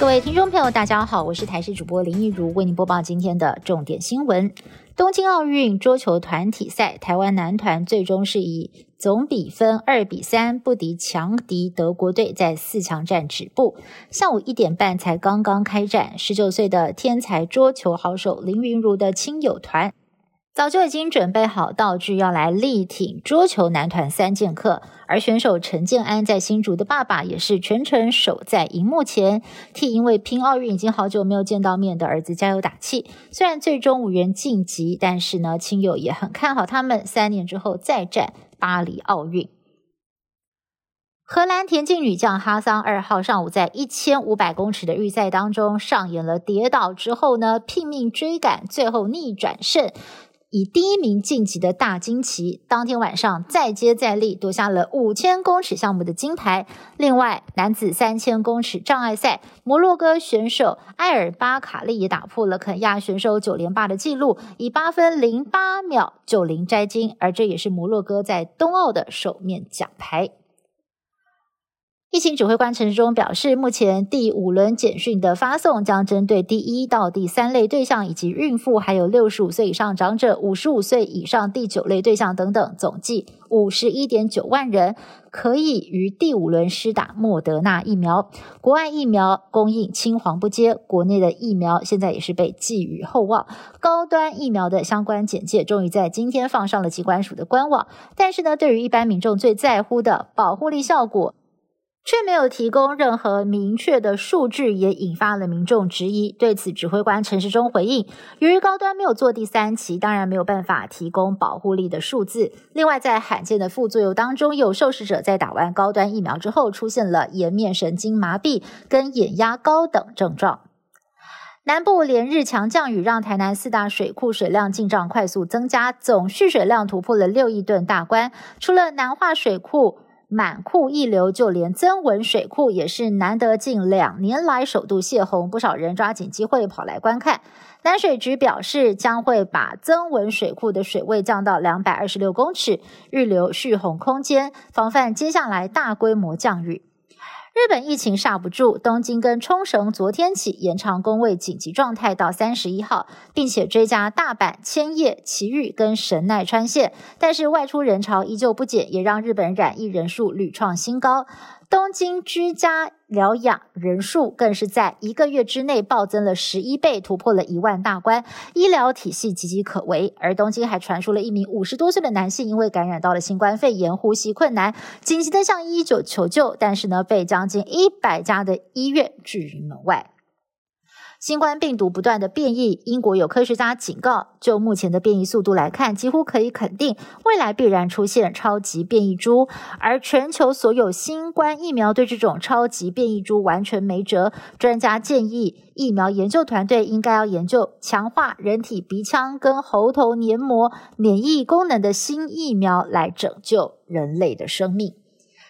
各位听众朋友，大家好，我是台视主播林一如，为您播报今天的重点新闻。东京奥运桌球团体赛，台湾男团最终是以总比分二比三不敌强敌德国队，在四强战止步。下午一点半才刚刚开战，十九岁的天才桌球好手林云如的亲友团。早就已经准备好道具，要来力挺桌球男团三剑客。而选手陈建安在新竹的爸爸也是全程守在荧幕前，替因为拼奥运已经好久没有见到面的儿子加油打气。虽然最终无缘晋级，但是呢，亲友也很看好他们三年之后再战巴黎奥运。荷兰田径女将哈桑二号上午在一千五百公尺的预赛当中上演了跌倒之后呢，拼命追赶，最后逆转胜。以第一名晋级的大金旗，当天晚上再接再厉，夺下了五千公尺项目的金牌。另外，男子三千公尺障碍赛，摩洛哥选手埃尔巴卡利也打破了肯亚选手九连霸的记录，以八分零八秒九零摘金，而这也是摩洛哥在冬奥的首面奖牌。疫情指挥官陈时中表示，目前第五轮简讯的发送将针对第一到第三类对象，以及孕妇，还有六十五岁以上长者、五十五岁以上第九类对象等等，总计五十一点九万人可以于第五轮施打莫德纳疫苗。国外疫苗供应青黄不接，国内的疫苗现在也是被寄予厚望。高端疫苗的相关简介终于在今天放上了机关署的官网，但是呢，对于一般民众最在乎的保护力效果。却没有提供任何明确的数据，也引发了民众质疑。对此，指挥官陈时中回应：由于高端没有做第三期，当然没有办法提供保护力的数字。另外，在罕见的副作用当中，有受试者在打完高端疫苗之后，出现了颜面神经麻痹跟眼压高等症状。南部连日强降雨，让台南四大水库水量进账快速增加，总蓄水量突破了六亿吨大关。除了南化水库。满库溢流，就连增文水库也是难得近两年来首度泄洪，不少人抓紧机会跑来观看。南水局表示，将会把增文水库的水位降到两百二十六公尺，预留蓄洪空间，防范接下来大规模降雨。日本疫情刹不住，东京跟冲绳昨天起延长工位紧急状态到三十一号，并且追加大阪、千叶、埼玉跟神奈川县，但是外出人潮依旧不减，也让日本染疫人数屡创新高。东京居家疗养人数更是在一个月之内暴增了十一倍，突破了一万大关，医疗体系岌岌可危。而东京还传出了一名五十多岁的男性，因为感染到了新冠肺炎，呼吸困难，紧急的向一一九求救，但是呢，被将近一百家的医院拒于门外。新冠病毒不断的变异，英国有科学家警告，就目前的变异速度来看，几乎可以肯定，未来必然出现超级变异株。而全球所有新冠疫苗对这种超级变异株完全没辙。专家建议，疫苗研究团队应该要研究强化人体鼻腔跟喉头黏膜免疫功能的新疫苗，来拯救人类的生命。